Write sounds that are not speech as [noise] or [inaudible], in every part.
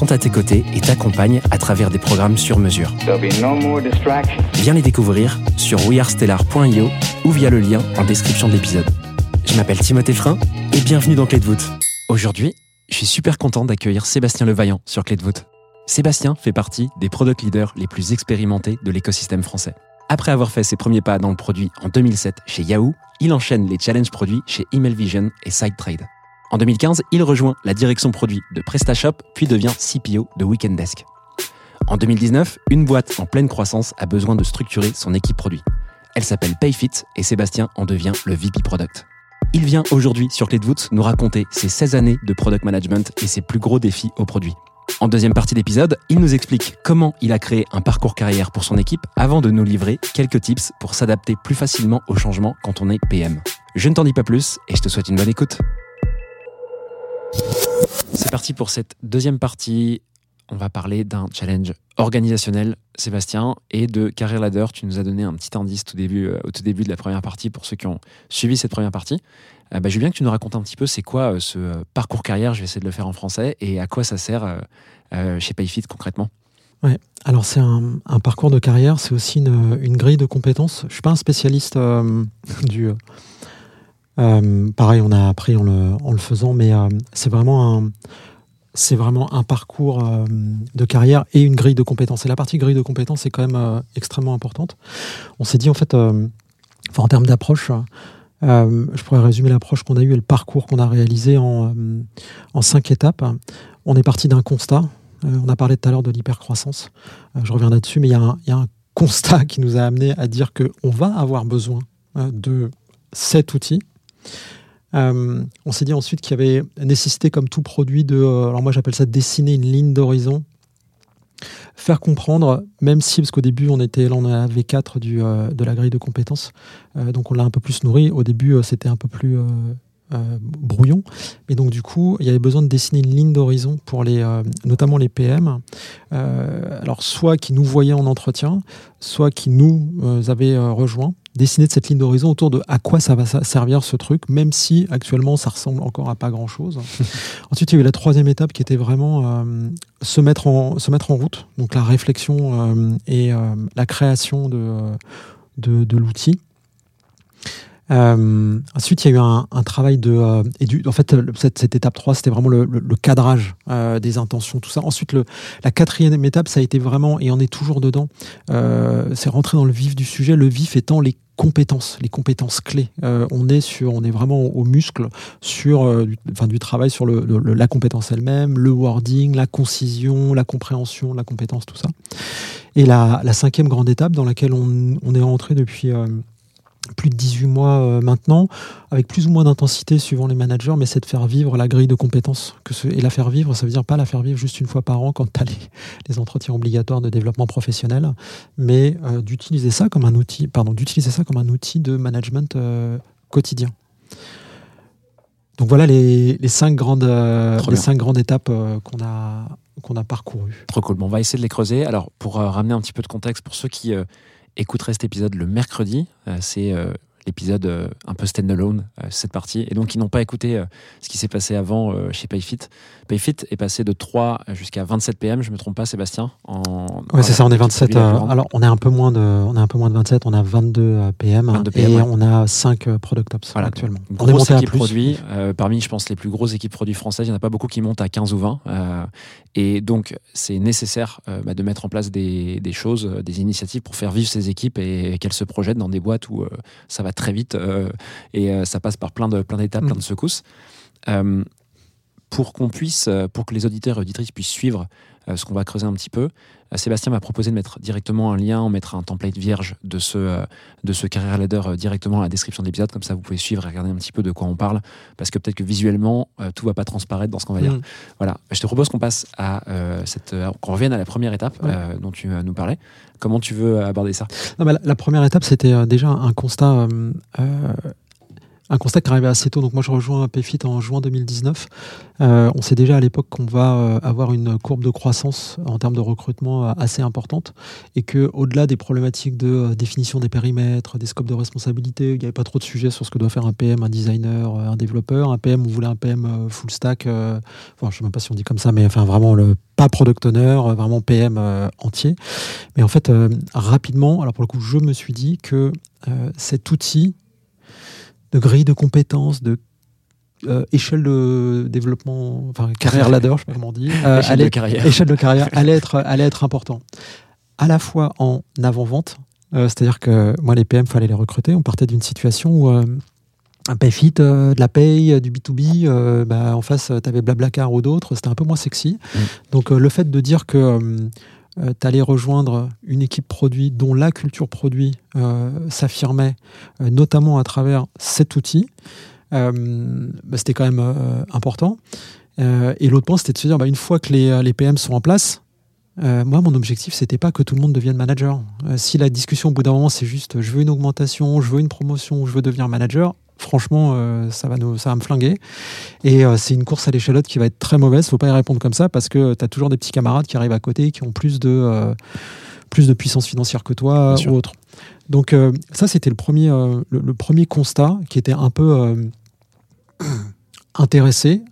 sont à tes côtés et t'accompagnent à travers des programmes sur mesure. No. Viens les découvrir sur wearestellar.io ou via le lien en description de l'épisode. Je m'appelle Timothée Frein et bienvenue dans Clé de voûte. Aujourd'hui, je suis super content d'accueillir Sébastien Levaillant sur Clé de voûte. Sébastien fait partie des product leaders les plus expérimentés de l'écosystème français. Après avoir fait ses premiers pas dans le produit en 2007 chez Yahoo, il enchaîne les challenges produits chez Email Vision et SideTrade. En 2015, il rejoint la direction produit de PrestaShop puis devient CPO de Weekend Desk. En 2019, une boîte en pleine croissance a besoin de structurer son équipe produit. Elle s'appelle Payfit et Sébastien en devient le VP Product. Il vient aujourd'hui sur Clé de voûte nous raconter ses 16 années de product management et ses plus gros défis au produit. En deuxième partie d'épisode, il nous explique comment il a créé un parcours carrière pour son équipe avant de nous livrer quelques tips pour s'adapter plus facilement aux changements quand on est PM. Je ne t'en dis pas plus et je te souhaite une bonne écoute. C'est parti pour cette deuxième partie. On va parler d'un challenge organisationnel, Sébastien, et de Career Ladder. Tu nous as donné un petit indice tout début, euh, au tout début de la première partie pour ceux qui ont suivi cette première partie. Euh, bah, bien que tu nous racontes un petit peu c'est quoi euh, ce euh, parcours carrière, je vais essayer de le faire en français, et à quoi ça sert chez Payfit concrètement? Ouais. Alors c'est un, parcours de carrière, c'est aussi une, grille de compétences. Je suis pas un spécialiste du. Euh, pareil, on a appris en le, faisant, mais euh, c'est vraiment un, parcours euh, de carrière et une grille de compétences. Et la partie grille de compétences est quand même extrêmement importante. On s'est dit en fait, en termes d'approche, je pourrais résumer l'approche qu'on a eue et le parcours qu'on a réalisé en, cinq étapes. On est parti d'un constat. On a parlé tout à l'heure de l'hypercroissance. Je reviens là-dessus, mais il y, a un- il y a un constat qui nous a amené à dire qu'on va avoir besoin de cet outil. Euh, on s'est dit ensuite qu'il y avait nécessité, comme tout produit, de, euh, alors moi j'appelle ça dessiner une ligne d'horizon, faire comprendre, même si, parce qu'au début on était là, on avait 4 du, euh, de la grille de compétences, donc on l'a un peu plus nourri. Au début c'était un peu plus brouillon, mais donc du coup il y avait besoin de dessiner une ligne d'horizon pour les, notamment les PM, alors soit qui nous voyaient en entretien, soit qui nous avaient rejoints dessiner de cette ligne d'horizon autour de à quoi ça va servir ce truc, même si actuellement ça ressemble encore à pas grand chose. [laughs] Ensuite, il y a eu la troisième étape qui était vraiment euh, se, mettre en, se mettre en route, donc la réflexion euh, et euh, la création de, de, de l'outil. Euh, ensuite, il y a eu un, un travail de. euh, et du, en fait, cette, cette étape 3, c'était vraiment le, le- le cadrage euh, des intentions, tout ça. Ensuite, le, la quatrième étape, ça a été vraiment, et on est toujours dedans, euh, c'est rentrer dans le vif du sujet, le vif étant les compétences, les compétences clés. Euh, on est sur, on est vraiment au muscle sur, euh, du, enfin, du travail sur le, le- la compétence elle-même, le wording, la concision, la compréhension, la compétence, tout ça. Et la, la cinquième grande étape dans laquelle on, on est rentré depuis euh, plus de 18 mois euh, maintenant, avec plus ou moins d'intensité suivant les managers, mais c'est de faire vivre la grille de compétences. Que ce, et la faire vivre, ça veut dire pas la faire vivre juste une fois par an quand tu as les, les entretiens obligatoires de développement professionnel, mais euh, d'utiliser ça comme un outil, pardon, d'utiliser ça comme un outil de management euh, quotidien. Donc voilà les, les cinq grandes, euh, les cinq grandes étapes qu'on a qu'on a parcourues. Trop cool. Bon, on va essayer de les creuser. Alors, pour ramener un petit peu de contexte, pour ceux qui écouteraient cet épisode le mercredi, euh, c'est euh, l'épisode euh, un peu stand-alone, euh, cette partie, et donc qui n'ont pas écouté euh, ce qui s'est passé avant chez Payfit. Payfit est passé de 3 jusqu'à 27 PM, je me trompe pas, Sébastien en, Ouais, c'est ça, on est 27. Produit la plus euh, alors, on est un peu moins de, on est un peu moins de 27, on a 22 euh, PM, 22 PM, et ouais. on a 5 euh, product ops Voilà, actuellement. On est monté à plus. produit, euh, parmi, je pense, les plus grosses équipes produits françaises. Il n'y en a pas beaucoup qui montent à 15 ou 20. euh, et donc, c'est nécessaire bah, de mettre en place des, des choses, des initiatives pour faire vivre ces équipes et, qu'elles se projettent dans des boîtes où ça va va très vite euh, et euh, ça passe par plein de plein d'étapes, Mm. plein de secousses. Euh, pour qu'on puisse, pour que les auditeurs et auditrices puissent suivre ce qu'on va creuser un petit peu, euh, Sébastien m'a proposé de mettre directement un lien, on mettra un template vierge de ce, euh, de ce Career Ladder euh, directement à la description de l'épisode, comme ça vous pouvez suivre et regarder un petit peu de quoi on parle, parce que peut-être que visuellement, euh, tout va pas transparaître dans ce qu'on va dire. Mm. Voilà, je te propose qu'on passe à euh, cette, euh, qu'on revienne à la première étape Ouais. euh, dont tu euh, nous parlais. Comment tu veux aborder ça? Non, la, la première étape, c'était euh, déjà un constat, euh, euh, un constat qui arrivait assez tôt. Donc moi, je rejoins PFIT en juin 2019. Euh, on sait déjà à l'époque qu'on va euh, avoir une courbe de croissance en termes de recrutement euh, assez importante et que au-delà des problématiques de définition des périmètres, des scopes de responsabilité, il n'y avait pas trop de sujets sur ce que doit faire un PM, un designer, un développeur. Un PM, on voulait un PM full stack. enfin, je sais même pas si on dit comme ça, mais enfin vraiment le pas product owner, vraiment PM entier. Mais en fait, rapidement, alors pour le coup, je me suis dit que cet outil de grille de compétences, de euh, échelle de développement, enfin carrière ladder, je sais pas comment on dit, euh, Échelle allait- de carrière. échelle de carrière [laughs] allait être, allait être important. À la fois en avant-vente, euh, c'est-à-dire que moi, les PM, fallait les recruter. On partait d'une situation où un payfit, de la paye, du B2B, euh, bah, en face, tu avais Blablacar ou d'autres, c'était un peu moins sexy. Mm. Donc, le fait de dire que tu allais rejoindre une équipe produit dont la culture produit euh, s'affirmait, euh, notamment à travers cet outil, euh, bah, c'était quand même euh, important. Euh, et l'autre point, c'était de se dire, bah, une fois que les, les PM sont en place, euh, moi, mon objectif, c'était pas que tout le monde devienne manager. Euh, si la discussion, au bout d'un moment, c'est juste, je veux une augmentation, je veux une promotion, je veux devenir manager, franchement, euh, ça, va nous, ça va me flinguer. Et euh, c'est une course à l'échalote qui va être très mauvaise. Faut pas y répondre comme ça parce que tu as toujours des petits camarades qui arrivent à côté qui ont plus de, euh, plus de puissance financière que toi ou autre. Donc, euh, ça, c'était le premier, euh, le, le premier constat qui était un peu euh, [clears throat] intéressé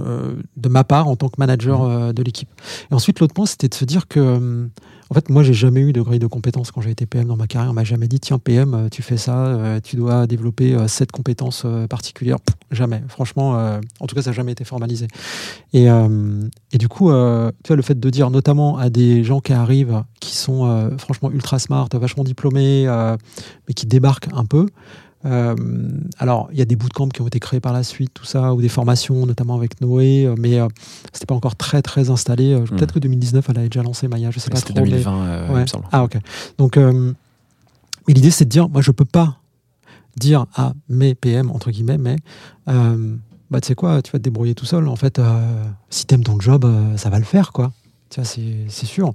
euh, de ma part en tant que manager euh, de l'équipe. Et ensuite, l'autre point, c'était de se dire que, euh, en fait, moi, j'ai jamais eu de grille de compétences quand j'ai été PM dans ma carrière. On m'a jamais dit, tiens, PM, euh, tu fais ça, euh, tu dois développer cette compétence euh, particulière. Pff, jamais. Franchement, en tout cas, ça n'a jamais été formalisé. Et, et du coup, tu vois, le fait de dire, notamment à des gens qui arrivent, qui sont franchement ultra smart, vachement diplômés, mais qui débarquent un peu. Euh, alors, il y a des bootcamps qui ont été créés par la suite, tout ça, ou des formations, notamment avec Noé, euh, mais euh, c'était pas encore très très installé. Euh, Peut-être que 2019, elle avait déjà lancé Maya, je sais pas trop. mais- 2020, euh, il me semble. Ah ok. Donc, mais l'idée c'est de dire, moi je peux pas dire à mes PM entre guillemets, mais bah tu sais quoi, tu vas te débrouiller tout seul. En fait, si t'aimes ton job, ça va le faire quoi. Tu vois, c'est sûr.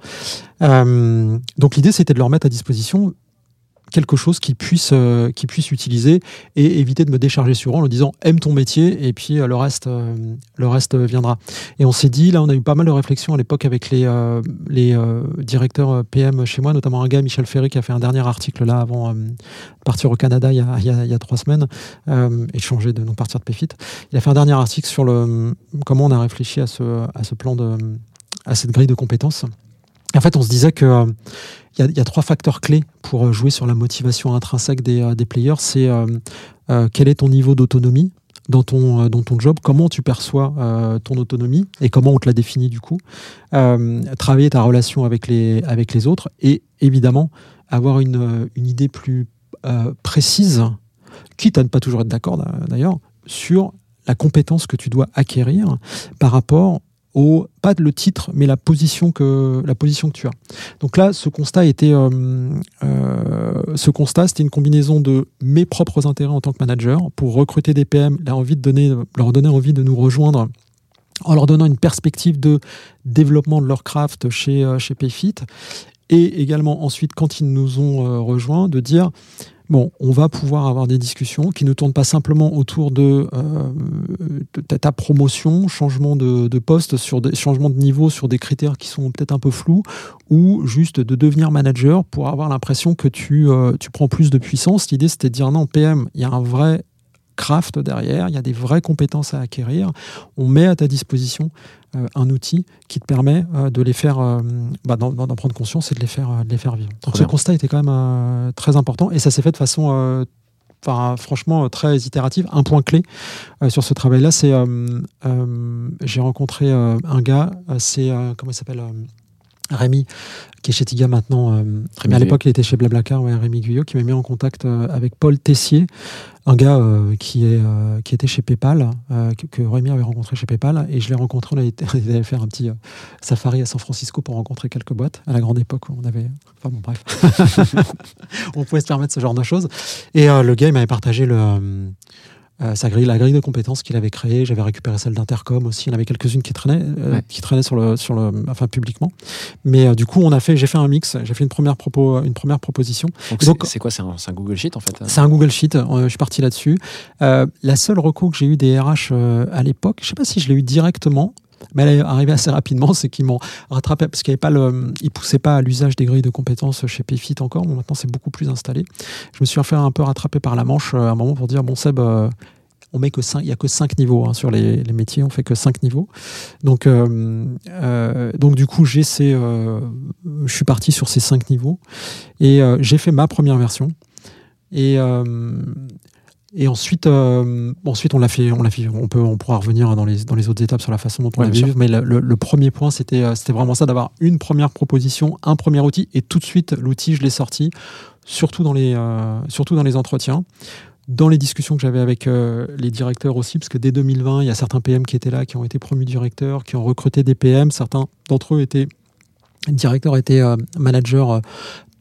Donc l'idée c'était de leur mettre à disposition quelque chose qu'ils puissent, euh, puissent utiliser et éviter de me décharger sur eux en disant aime ton métier et puis euh, le reste euh, le reste viendra. Et on s'est dit là on a eu pas mal de réflexions à l'époque avec les euh, les euh, directeurs PM chez moi notamment un gars Michel Ferry qui a fait un dernier article là avant de partir au Canada il y a, il y a- trois semaines et de changer de non partir de PFIT il a fait un dernier article sur le comment on a réfléchi à ce à ce plan de à cette grille de compétences en fait on se disait que euh, il y, a, trois facteurs clés pour euh, jouer sur la motivation intrinsèque des, euh, players. C'est quel est ton niveau d'autonomie dans ton, dans ton job, comment tu perçois ton autonomie et comment on te la définit du coup? Travailler ta relation avec les, avec les autres et évidemment avoir une, une idée plus précise, quitte à ne pas toujours être d'accord d'a- d'ailleurs, sur la compétence que tu dois acquérir par rapport au pas le titre mais la position que la position que tu as. Donc là, ce constat était, euh, euh, ce constat, c'était une combinaison de mes propres intérêts en tant que manager pour recruter des PM, leur, envie de donner, leur donner envie de nous rejoindre en leur donnant une perspective de développement de leur craft chez, euh, chez Payfit. Et également ensuite, quand ils nous ont euh, rejoints, de dire bon, on va pouvoir avoir des discussions qui ne tournent pas simplement autour de, euh, ta- promotion, changement de, poste, sur des, changement de niveau sur des critères qui sont peut-être un peu flous, ou juste de devenir manager pour avoir l'impression que tu, euh, tu prends plus de puissance. L'idée, c'était de dire non, PM, il y a un vrai craft derrière, il y a des vraies compétences à acquérir. On met à ta disposition un outil qui te permet euh, de les faire, euh, bah, d'en, prendre conscience et de les faire, euh, de les faire vivre. Donc ce constat était quand même euh, très important et ça s'est fait de façon euh, enfin, franchement euh, très itérative. Un point clé euh, sur ce travail-là, c'est euh, euh, j'ai rencontré euh, un gars, euh, c'est euh, comment il s'appelle euh, Rémi, qui est chez Tiga maintenant, euh, mais à l'époque il était chez Blablacar, ouais, Rémi Guyot, qui m'a mis en contact euh, avec Paul Tessier, un gars euh, qui, est, euh, qui était chez PayPal, que, que Rémi avait rencontré chez PayPal, et je l'ai rencontré, on allait [laughs] faire un petit safari à San Francisco pour rencontrer quelques boîtes, à la grande époque où on avait... Enfin bon, bref. [laughs] on pouvait se permettre ce genre de choses. Et le gars, il m'avait partagé le... euh, sa grille, la grille de compétences qu'il avait créée, j'avais récupéré celle d'Intercom aussi. Il y en avait quelques-unes qui traînaient, euh, Ouais. qui traînaient sur le, sur le, enfin publiquement. Mais euh, du coup, on a fait, j'ai fait un mix, j'ai fait une première propos, une première proposition. Donc, c'est- quoi C'est un, Google Sheet en fait C'est un Google Sheet. euh, je suis parti là-dessus. Euh, la seule reco que j'ai eu des RH euh, à l'époque, je sais pas si je l'ai eu directement. Mais elle est arrivée assez rapidement, c'est qu'ils m'ont rattrapé parce qu'ils ils poussaient pas à l'usage des grilles de compétences chez Payfit encore. Bon, maintenant c'est beaucoup plus installé. Je me suis fait un peu rattraper par la manche euh, à un moment pour dire bon Seb, euh, on met que cinq, il y a que cinq niveaux hein, sur les, métiers, on fait que cinq niveaux. Donc, euh, donc du coup j'ai ces, je suis parti sur ces cinq niveaux et j'ai fait ma première version. Et, et ensuite, euh, ensuite on l'a fait, on l'a fait, on peut, on pourra revenir dans les dans les autres étapes sur la façon dont on Ouais, l'a vu. Mais le, le- le premier point, c'était euh, c'était vraiment ça d'avoir une première proposition, un premier outil, et tout de suite l'outil, je l'ai sorti, surtout dans les euh, surtout dans les entretiens. Dans les discussions que j'avais avec euh, les directeurs aussi, parce que dès 2020, il y a certains PM qui étaient là, qui ont été promus directeurs, qui ont recruté des PM. Certains d'entre eux étaient directeurs, étaient euh, managers, euh,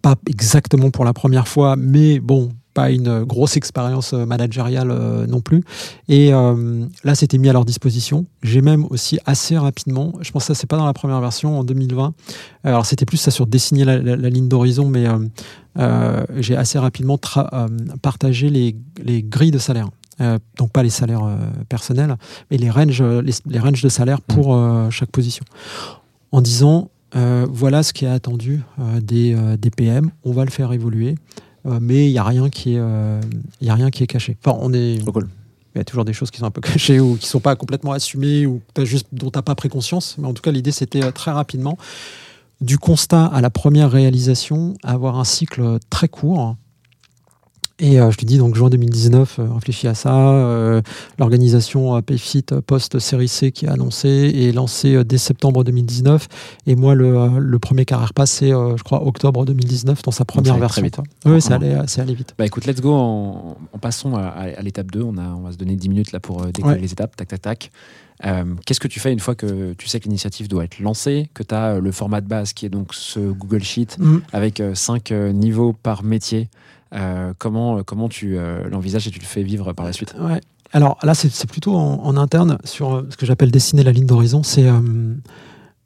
pas exactement pour la première fois, mais bon, pas une grosse expérience euh, managériale euh, non plus. Et euh, là, c'était mis à leur disposition. J'ai même aussi assez rapidement, je pense que ça, c'est pas dans la première version, en 2020. Alors, c'était plus ça sur dessiner la, la- la ligne d'horizon, mais j'ai assez rapidement partagé les, les grilles de salaire. Euh, donc pas les salaires euh, personnels, mais les ranges, les, les ranges de salaire pour euh, chaque position. En disant, voilà ce qui est attendu des, des PM, on va le faire évoluer, mais il n'y a, rien qui est, euh, y a rien qui est caché. Enfin, on est, cool. il y a toujours des choses qui sont un peu [laughs] cachées ou qui sont pas complètement assumées ou juste, dont tu n'as pas pris conscience. Mais en tout cas, l'idée, c'était euh, très rapidement, du constat à la première réalisation, avoir un cycle très court. Et euh, je lui dis donc juin 2019, euh, réfléchis à ça. euh, L'organisation euh, Payfit post-série C qui est annoncée et lancée dès septembre 2019. Et moi, le, le premier carrière pass, c'est, je crois, octobre 2019 dans sa première version. Oui, allait, ça allait vite. Bah écoute, let's go en, en passons à, l'étape 2. On, a, on va se donner 10 minutes là pour décoller Ouais. les étapes, tac tac tac. Euh, Qu'est-ce que tu fais une fois que tu sais que l'initiative doit être lancée, que tu as le format de base qui est donc ce Google Sheet Mm. avec 5 niveaux par métier comment, comment tu euh, l'envisages et tu le fais vivre par la suite? Ouais. Alors là, c'est plutôt en, interne sur euh, ce que j'appelle dessiner la ligne d'horizon. C'est euh,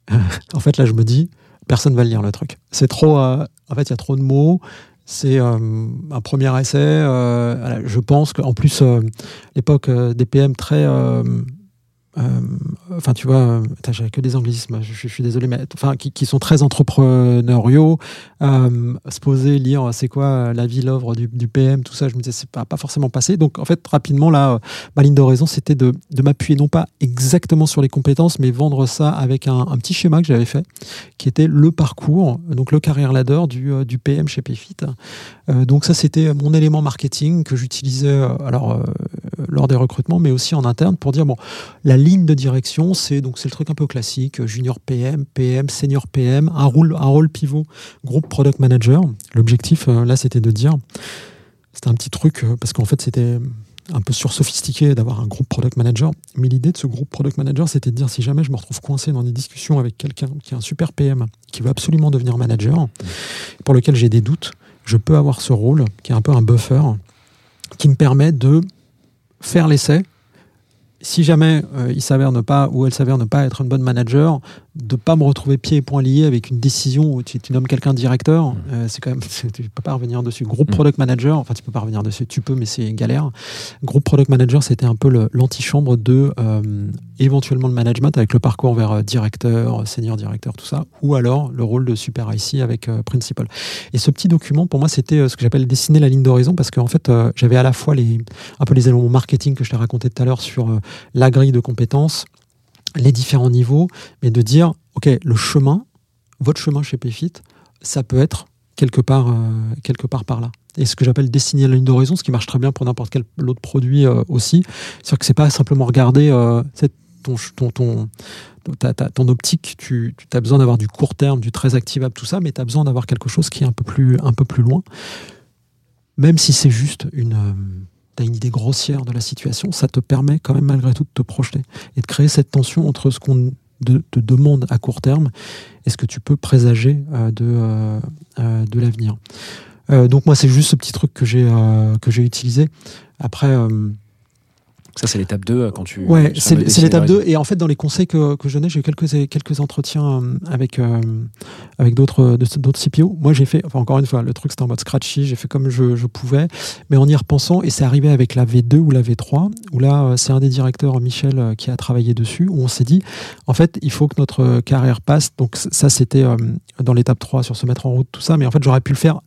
[laughs] en fait là, je me dis, personne va lire le truc. C'est trop. euh, en fait, il y a trop de mots. C'est euh, un premier essai. euh, je pense qu'en plus, euh, l'époque euh, des PM très. Euh, enfin, tu vois, euh, j'ai que des anglicismes, je, je suis désolé, mais enfin, qui, qui sont très entrepreneuriaux, euh, se poser, lire c'est quoi la vie, l'œuvre du, du PM, tout ça, je me disais, c'est pas, pas forcément passé. Donc, en fait, rapidement, là, ma ligne de raison, c'était de, de m'appuyer non pas exactement sur les compétences, mais vendre ça avec un, un petit schéma que j'avais fait, qui était le parcours, donc le carrière ladder du, du PM chez Payfit. Euh, donc, ça, c'était mon élément marketing que j'utilisais alors euh, lors des recrutements, mais aussi en interne pour dire, bon, la ligne de direction, c'est donc c'est le truc un peu classique, junior PM, PM, senior PM, un rôle, un rôle pivot, groupe product manager. L'objectif, euh, là, c'était de dire, c'était un petit truc, euh, parce qu'en fait, c'était un peu sursophistiqué d'avoir un groupe product manager. Mais l'idée de ce groupe product manager, c'était de dire, si jamais je me retrouve coincé dans des discussions avec quelqu'un qui est un super PM, qui veut absolument devenir manager, pour lequel j'ai des doutes, je peux avoir ce rôle, qui est un peu un buffer, qui me permet de faire l'essai, si jamais euh, il s'avère ne pas ou elle s'avère ne pas être une bonne manager, de pas me retrouver pieds et poings liés avec une décision où tu, tu nommes quelqu'un directeur, euh, c'est quand même [laughs] tu peux pas revenir dessus. Groupe Mm. product manager, enfin tu peux pas revenir dessus, tu peux mais c'est galère. Groupe product manager, c'était un peu l'antichambre de euh, éventuellement le management avec le parcours vers euh, directeur, senior directeur, tout ça, ou alors le rôle de super IC avec euh, principal. Et ce petit document, pour moi, c'était euh, ce que j'appelle dessiner la ligne d'horizon parce qu'en fait, euh, j'avais à la fois les, un peu les éléments marketing que je t'ai raconté tout à l'heure sur la grille de compétences, les différents niveaux, mais de dire, OK, le chemin, votre chemin chez Payfit, ça peut être quelque part, euh, quelque part par là. Et ce que j'appelle dessiner la ligne d'horizon, ce qui marche très bien pour n'importe quel autre produit euh, aussi, c'est-à-dire que c'est pas simplement regarder, euh, ton, ton, ton, ta- ton optique, tu, tu as besoin d'avoir du court terme, du très activable, tout ça, mais tu as besoin d'avoir quelque chose qui est un peu plus, un peu plus loin. Même si c'est juste une, euh, t'as une idée grossière de la situation, ça te permet quand même malgré tout de te projeter et de créer cette tension entre ce qu'on te demande à court terme et ce que tu peux présager euh, de, euh, euh, de l'avenir. Donc moi c'est juste ce petit truc que j'ai que j'ai utilisé. Après Ça, c'est l'étape 2 quand tu. Ouais, c'est l'étape dessiner 2. Et en fait, dans les conseils que, que je donnais, j'ai eu quelques, quelques entretiens euh, avec, euh, avec d'autres CPO. Moi, j'ai fait, enfin, encore une fois, le truc c'était en mode scratchy, j'ai fait comme je, je pouvais. Mais en y repensant, et c'est arrivé avec la V2 ou la V3, où là, euh, c'est un des directeurs, Michel, euh, qui a travaillé dessus, où on s'est dit, en fait, il faut que notre carrière passe. Donc, ça, c'était euh, dans l'étape 3 sur se mettre en route, tout ça. Mais en fait, j'aurais pu le faire euh,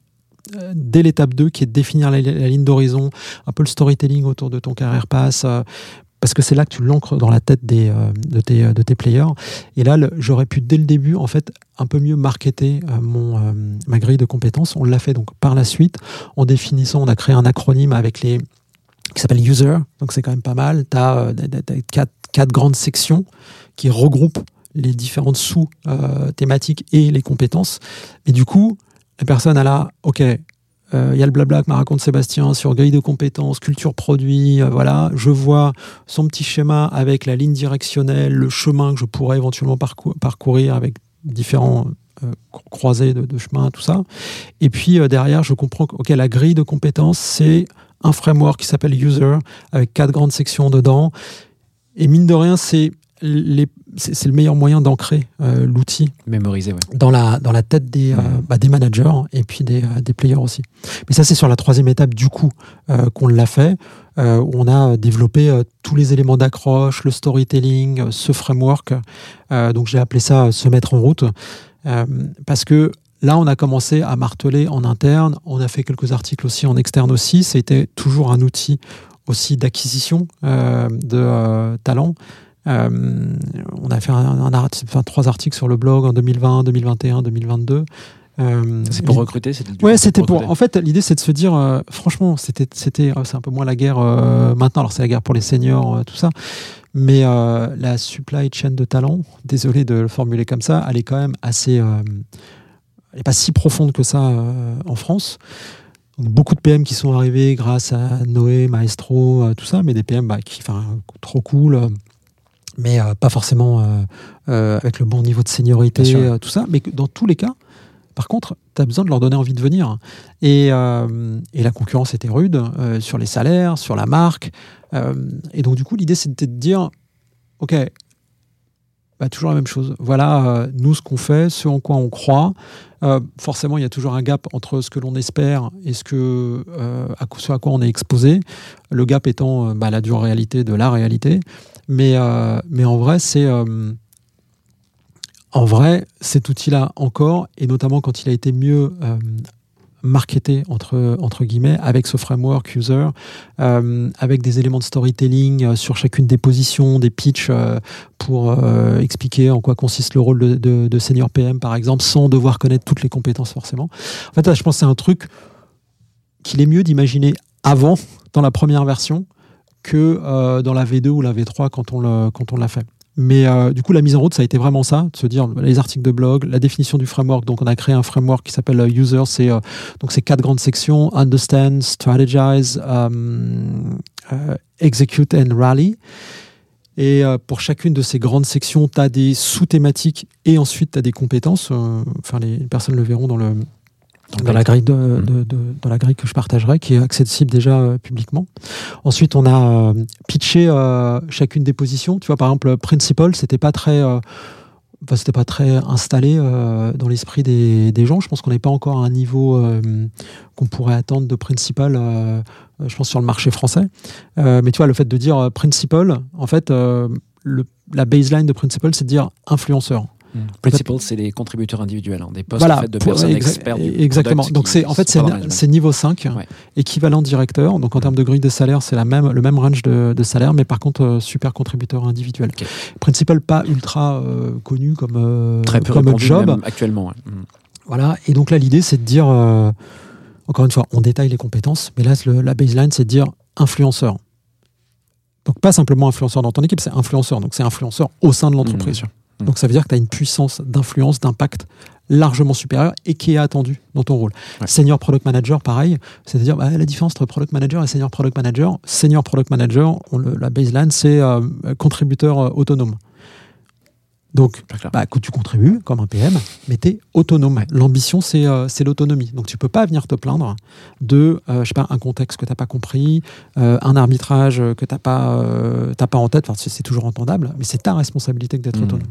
dès l'étape 2 qui est de définir la, ligne d'horizon, un peu le storytelling autour de ton carrière pass, euh, parce que c'est là que tu l'ancres dans la tête des, euh, de, tes, de tes players. Et là, j'aurais pu dès le début, en fait, un peu mieux marketer euh, mon, euh, ma grille de compétences. On l'a fait donc par la suite, en définissant, on a créé un acronyme avec les qui s'appelle User, donc c'est quand même pas mal. Tu as, quatre, quatre grandes sections qui regroupent les différentes sous-thématiques et les compétences. Et du coup, la personne, elle a, OK, euh, il y a le blabla que m'a raconte Sébastien sur grille de compétences, culture produit, euh, voilà. Je vois son petit schéma avec la ligne directionnelle, le chemin que je pourrais éventuellement parcou- parcourir avec différents euh, cro- croisés de, de chemin, tout ça. Et puis derrière, je comprends que la grille de compétences, c'est un framework qui s'appelle User avec quatre grandes sections dedans. Et mine de rien, c'est les- c'est le meilleur moyen d'ancrer euh, l'outil Mémoriser, ouais. dans la, dans la tête des, euh, bah, des managers et puis des, euh, des players aussi. Mais ça, c'est sur la troisième étape du coup qu'on l'a fait, où on a développé tous les éléments d'accroche, le storytelling, ce framework. Donc j'ai appelé ça se mettre en route, parce que là, on a commencé à marteler en interne, on a fait quelques articles aussi en externe aussi, c'était toujours un outil aussi d'acquisition euh, de euh, talents. Euh, on a fait un, un art- enfin, trois articles sur le blog en 2020, 2021, 2022. Euh, C'est pour recruter c'était Ouais, c'était pour. En fait, l'idée, c'est de se dire, euh, franchement, c'était, c'était, euh, c'est un peu moins la guerre euh, maintenant. Alors, c'est la guerre pour les seniors, tout ça. Mais la supply chain de talent, [laughs] désolé de le formuler comme ça, elle est quand même assez. elle n'est pas si profonde que ça en France. Donc, beaucoup de PM qui sont arrivés grâce à Noé, Maestro, tout ça, mais des PM bah, qui, enfin, trop cool, mais euh, pas forcément euh, euh, avec le bon niveau de seniorité, tout ça. Mais dans tous les cas, par contre, tu as besoin de leur donner envie de venir. Et, euh, et la concurrence était rude euh, sur les salaires, sur la marque. Euh, et donc, du coup, l'idée, c'était de dire OK, bah, toujours la même chose. Voilà, euh, nous, ce qu'on fait, ce en quoi on croit. Euh, forcément, il y a toujours un gap entre ce que l'on espère et ce, que, euh, à, ce à quoi on est exposé. Le gap étant bah, la dure réalité de la réalité. Mais, euh, mais en vrai, c'est. euh, en vrai, cet outil-là encore, et notamment quand il a été mieux euh, marketé entre, entre guillemets, avec ce framework user, avec des éléments de storytelling sur chacune des positions, des pitchs pour expliquer en quoi consiste le rôle de, de, de senior PM, par exemple, sans devoir connaître toutes les compétences forcément. En fait, là, je pense que c'est un truc qu'il est mieux d'imaginer avant, dans la première version, que euh, dans la V2 ou la V3 quand on le- quand on l'a fait. Mais euh, du coup, la mise en route, ça a été vraiment ça, de se dire les articles de blog, la définition du framework. Donc, on a créé un framework qui s'appelle euh, User. C'est donc c'est quatre grandes sections Understand, Strategize, Execute and Rally. Et pour chacune de ces grandes sections, tu as des sous-thématiques et ensuite tu as des compétences. Enfin, les personnes le verront dans le dans la grille de, de- de- dans la grille que je partagerai, qui est accessible déjà euh, publiquement. Ensuite, on a euh, pitché euh, chacune des positions. Tu vois, par exemple, Principal, c'était pas très, enfin, c'était pas très installé euh, dans l'esprit des, des gens. Je pense qu'on n'est pas encore à un niveau euh, qu'on pourrait attendre de Principal. euh, je pense sur le marché français. Mais tu vois, le fait de dire Principal, en fait, le- la baseline de Principal, c'est de dire influenceur. Principal, c'est les contributeurs individuels, hein, des postes Voilà, en fait, de personnes exa- expertes. du Exactement. Donc c'est en fait c'est niveau 5, Ouais. équivalent directeur. Donc en termes de grille de salaire, c'est la même le même range de, de salaire, mais par contre euh, super contributeur individuel. Ok. Principal pas ultra euh, connu comme euh, Très peu comme job. actuellement. ouais. Mm. Voilà. Et donc là l'idée c'est de dire euh, encore une fois on détaille les compétences, mais là le- la baseline c'est de dire influenceur. Donc pas simplement influenceur dans ton équipe, c'est influenceur. Donc c'est influenceur au sein de l'entreprise. Mmh, bien sûr. Mmh. Donc ça veut dire que tu as une puissance d'influence, d'impact largement supérieure et qui est attendue dans ton rôle. Ouais. Senior product manager, pareil. C'est-à-dire bah, la différence entre product manager et senior product manager. Senior product manager, on le- la baseline, c'est euh, contributeur euh, autonome. Donc bah, tu contribues comme un PM, mais tu es autonome. Ouais. L'ambition, c'est euh, c'est l'autonomie. Donc tu peux pas venir te plaindre de, euh, je sais pas, un contexte que tu n'as pas compris, euh, un arbitrage que tu n'as pas, pas en tête. Enfin, c'est toujours entendable, mais c'est ta responsabilité que d'être Mhm. autonome.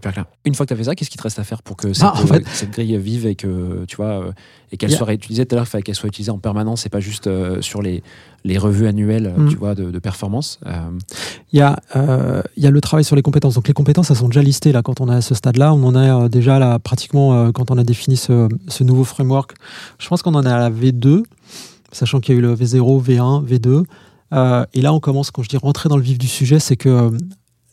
Super clair. Une fois que tu as fait ça, qu'est-ce qui te reste à faire pour que cette, Ah, en fait- euh, cette grille vive et que tu vois euh, et qu'elle soit utilisée tout à l'heure, il fallait qu'elle soit utilisée en permanence et pas juste euh, sur les, les revues annuelles, euh, Mm. tu vois, de, de performance. Euh, Il y, a, il y a le travail sur les compétences. Donc les compétences, elles sont déjà listées là quand on est à ce stade-là. On en est déjà là pratiquement quand on a défini ce, ce nouveau framework. Je pense qu'on en est à la V2, sachant qu'il y a eu le V0, V1, V2. Euh, et là, on commence, quand je dis rentrer dans le vif du sujet, c'est que euh,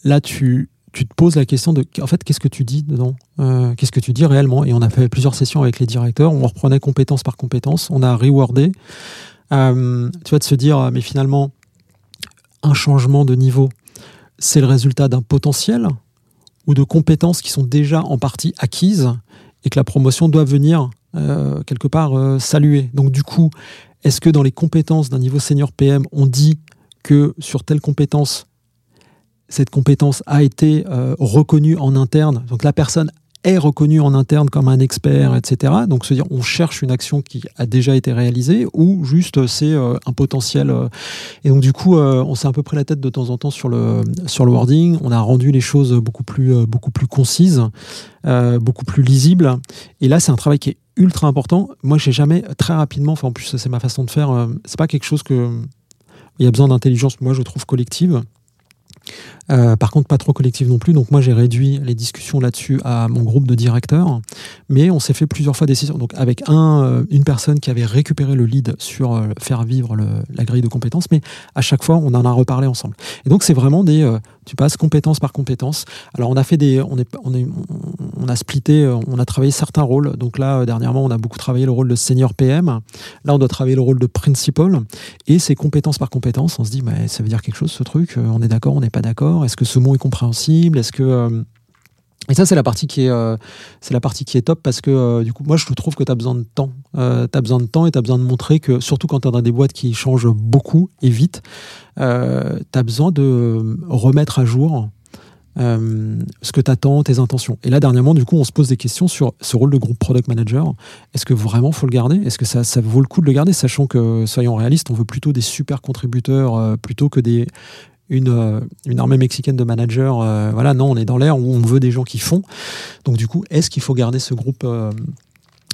là, tu, tu te poses la question de, en fait, qu'est-ce que tu dis dedans Euh, Qu'est-ce que tu dis réellement? Et on a fait plusieurs sessions avec les directeurs. On reprenait compétence par compétence. On a rewardé. Euh, tu vas de se dire, mais finalement, un changement de niveau, c'est le résultat d'un potentiel ou de compétences qui sont déjà en partie acquises et que la promotion doit venir euh, quelque part saluer. Donc du coup, est-ce que dans les compétences d'un niveau senior PM, on dit que sur telle compétence, cette compétence a été euh, reconnue en interne, donc la personne est reconnue en interne comme un expert, etc. Donc se dire on cherche une action qui a déjà été réalisée ou juste c'est euh, un potentiel. euh, et donc du coup, euh, on s'est un peu pris la tête de temps en temps sur le sur le wording. On a rendu les choses beaucoup plus euh, beaucoup plus concises, euh, beaucoup plus lisibles. Et là, c'est un travail qui est ultra important. Moi, j'ai jamais très rapidement. Enfin, en plus, c'est ma façon de faire. c'est pas quelque chose que il y a besoin d'intelligence. Moi, je trouve collective. Euh, par contre, pas trop collective non plus. Donc, moi, j'ai réduit les discussions là-dessus à mon groupe de directeurs. Mais on s'est fait plusieurs fois des sessions. Donc, avec un, euh, une personne qui avait récupéré le lead sur euh, faire vivre la grille de compétences. Mais à chaque fois, on en a reparlé ensemble. Et donc, c'est vraiment des. Tu passes compétence par compétence. Alors, on a fait des. On, est, on, est, on a splitté, euh, on a travaillé certains rôles. Donc, là, euh, dernièrement, on a beaucoup travaillé le rôle de senior PM. Là, on doit travailler le rôle de principal. Et c'est compétence par compétence. On se dit, mais ça veut dire quelque chose, ce truc. Euh, On est d'accord, on n'est pas d'accord? Est-ce que ce mot est compréhensible? Est-ce que. Euh, Et ça, c'est la partie qui est, euh, c'est la partie qui est top parce que euh, du coup, moi, je trouve que tu as besoin de temps. tu as besoin de temps et tu as besoin de montrer que, surtout quand tu es dans des boîtes qui changent beaucoup et vite, tu as besoin de remettre à jour euh, ce que tu attends, tes intentions. Et là, dernièrement, du coup, on se pose des questions sur ce rôle de groupe product manager. Est-ce que vraiment faut le garder? Est-ce que ça, vaut le coup de le garder, sachant que, soyons réalistes, on veut plutôt des super contributeurs euh, plutôt que des une, euh, une armée mexicaine de managers. euh, voilà, non, on est dans l'ère où on veut des gens qui font. Donc, du coup, est-ce qu'il faut garder ce groupe euh,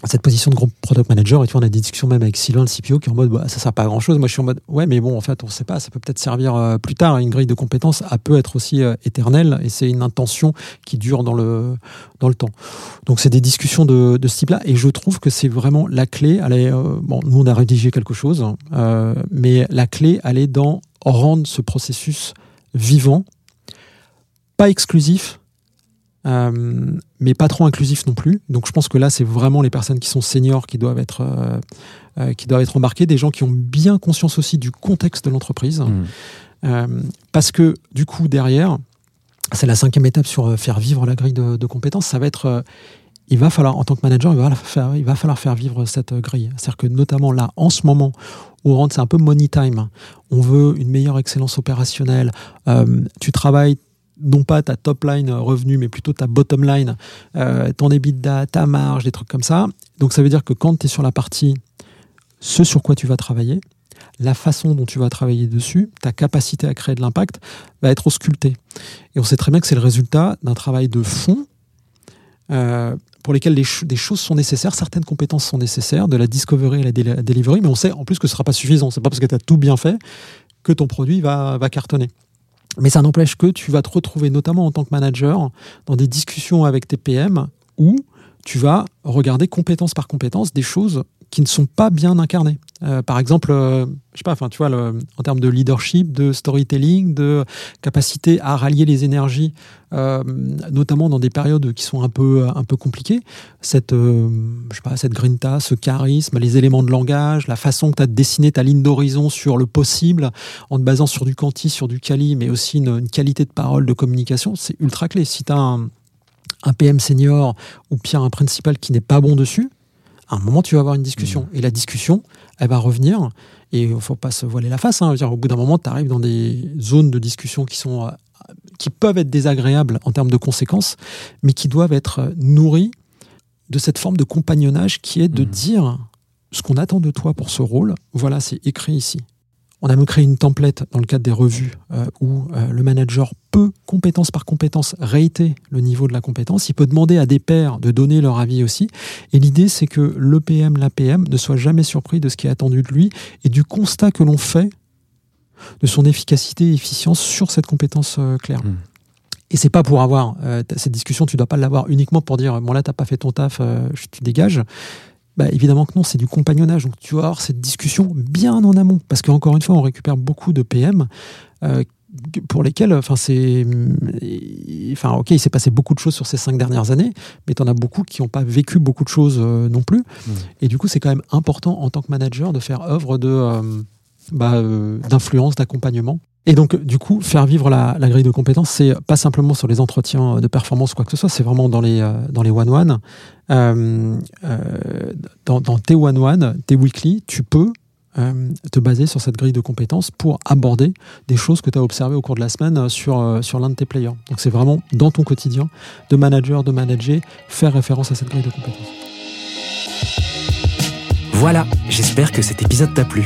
cette position de groupe product manager, et tu vois, on a des discussions même avec Sylvain, le CPO, qui est en mode, bah, ça sert pas à grand chose. Moi, je suis en mode, ouais, mais bon, en fait, on sait pas, ça peut peut-être servir euh, plus tard. Une grille de compétences, elle peut être aussi euh, éternelle, et c'est une intention qui dure dans le, dans le temps. Donc, c'est des discussions de, de ce type-là, et je trouve que c'est vraiment la clé. Elle est, euh, bon, nous, on a rédigé quelque chose, euh, mais la clé, elle est dans rendre ce processus vivant, pas exclusif, euh, mais pas trop inclusif non plus. Donc je pense que là, c'est vraiment les personnes qui sont seniors qui doivent être, euh, euh, qui doivent être embarquées, des gens qui ont bien conscience aussi du contexte de l'entreprise. Mm. Euh, parce que du coup, derrière, c'est la cinquième étape sur faire vivre la grille de, de compétences. Ça va être, il va falloir, en tant que manager, il va, faire, il va falloir faire vivre cette grille. C'est-à-dire que notamment là, en ce moment, où on rentre, c'est un peu money time. On veut une meilleure excellence opérationnelle. Tu travailles non pas ta top line revenu, mais plutôt ta bottom line, euh, ton EBITDA, ta marge, des trucs comme ça. Donc ça veut dire que quand tu es sur la partie ce sur quoi tu vas travailler, la façon dont tu vas travailler dessus, ta capacité à créer de l'impact va être auscultée. Et on sait très bien que c'est le résultat d'un travail de fond euh, pour lesquels des, ch- des choses sont nécessaires, certaines compétences sont nécessaires, de la discovery à la dé- delivery, mais on sait en plus que ce ne sera pas suffisant. C'est pas parce que tu as tout bien fait que ton produit va, va cartonner. Mais ça n'empêche que tu vas te retrouver, notamment en tant que manager, dans des discussions avec tes PM où tu vas regarder compétence par compétence des choses qui ne sont pas bien incarnées. Euh, par exemple, euh, je sais pas, tu vois, en termes de leadership, de storytelling, de capacité à rallier les énergies, euh, notamment dans des périodes qui sont un peu, un peu compliquées. Cette, euh, je sais pas, cette grinta, ce charisme, les éléments de langage, la façon que tu as de dessiner ta ligne d'horizon sur le possible, en te basant sur du quanti, sur du quali, mais aussi une, une qualité de parole, de communication, c'est ultra clé. Si tu as un, un PM senior ou pire un principal qui n'est pas bon dessus, à un moment, tu vas avoir une discussion. Et la discussion, elle va revenir. Et il ne faut pas se voiler la face. hein. Je veux dire, au bout d'un moment, tu arrives dans des zones de discussion qui, sont, euh, qui peuvent être désagréables en termes de conséquences, mais qui doivent être euh, nourries de cette forme de compagnonnage qui est de Mhm. dire ce qu'on attend de toi pour ce rôle. Voilà, c'est écrit ici. On a même créé une template dans le cadre des revues euh, où euh, le manager peut, compétence par compétence, rater le niveau de la compétence. Il peut demander à des pairs de donner leur avis aussi. Et l'idée, c'est que le PM, la PM ne soit jamais surpris de ce qui est attendu de lui et du constat que l'on fait de son efficacité et efficience sur cette compétence euh, claire. Mm. Et c'est pas pour avoir euh, cette discussion, tu dois pas l'avoir uniquement pour dire bon là t'as pas fait ton taf, euh, je- tu dégages. Bah, évidemment que non, c'est du compagnonnage. Donc tu vas avoir cette discussion bien en amont, parce qu'encore une fois, on récupère beaucoup de PM euh, pour lesquels, enfin c'est, enfin ok, il s'est passé beaucoup de choses sur ces cinq dernières années, mais tu en as beaucoup qui n'ont pas vécu beaucoup de choses euh, non plus. Et du coup, c'est quand même important en tant que manager de faire œuvre de euh, bah, euh, d'influence, d'accompagnement. Et donc, du coup, faire vivre la, grille de compétences, c'est pas simplement sur les entretiens de performance ou quoi que ce soit, c'est vraiment dans les, euh, dans les one-one. Euh, euh, dans, tes one-one, tes weekly, tu peux euh, te baser sur cette grille de compétences pour aborder des choses que tu as observées au cours de la semaine sur, sur l'un de tes players. Donc, c'est vraiment dans ton quotidien de manager, de manager, faire référence à cette grille de compétences. Voilà, j'espère que cet épisode t'a plu.